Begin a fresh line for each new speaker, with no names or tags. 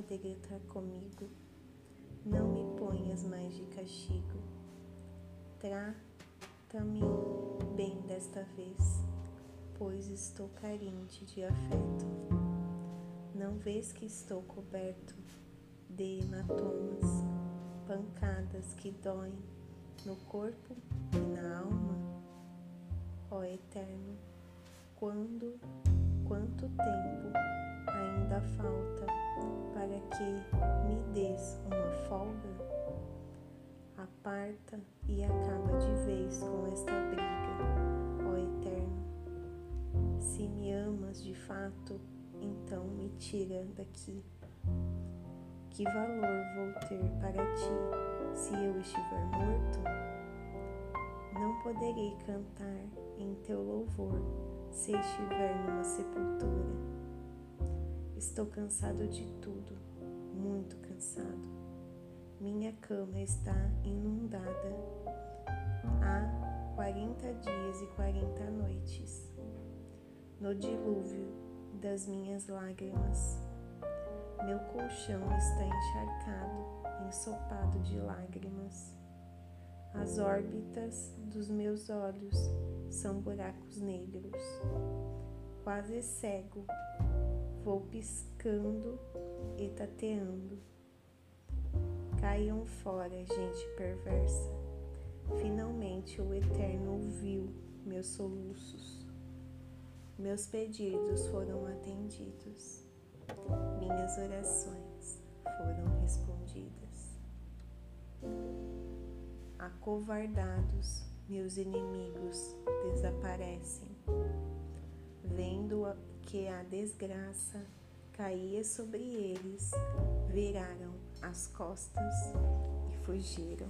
poderia estar comigo. Não me ponhas mais de castigo. Trata-me bem desta vez, pois estou carente de afeto. Não vês que estou coberto de hematomas, pancadas que doem no corpo e na alma? Ó Eterno, quando, quanto tempo ainda falta para que me des uma folga? Aparta e acaba de vez com esta briga, ó Eterno. Se me amas de fato, então me tira daqui. Que valor vou ter para ti se eu estiver morto? Não poderei cantar em teu louvor se estiver numa sepultura. Estou cansado de tudo, muito cansado. Minha cama está inundada há 40 dias e 40 noites. No dilúvio das minhas lágrimas, meu colchão está encharcado, ensopado de lágrimas. As órbitas dos meus olhos são buracos negros. Quase cego, vou piscando e tateando. Caiam fora, gente perversa. Finalmente o Eterno ouviu meus soluços. Meus pedidos foram atendidos minhas orações foram respondidas. Acovardados, meus inimigos desaparecem, vendo que a desgraça caía sobre eles, viraram as costas e fugiram.